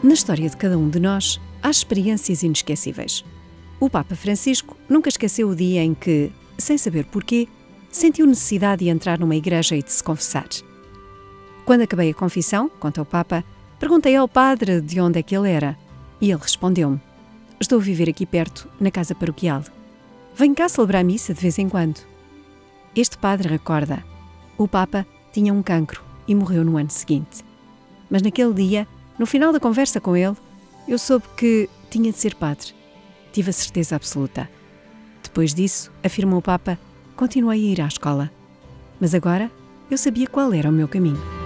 Na história de cada um de nós, há experiências inesquecíveis. O Papa Francisco nunca esqueceu o dia em que, sem saber porquê, sentiu necessidade de entrar numa igreja e de se confessar. Quando acabei a confissão, conta o Papa, perguntei ao padre de onde é que ele era. E ele respondeu-me: Estou a viver aqui perto, na casa paroquial. Venho cá celebrar a missa de vez em quando. Este padre recorda: o Papa tinha um cancro e morreu no ano seguinte. Mas naquele dia no final da conversa com ele, eu soube que tinha de ser padre. Tive a certeza absoluta. Depois disso, afirmou o Papa, continuei a ir à escola. Mas agora eu sabia qual era o meu caminho.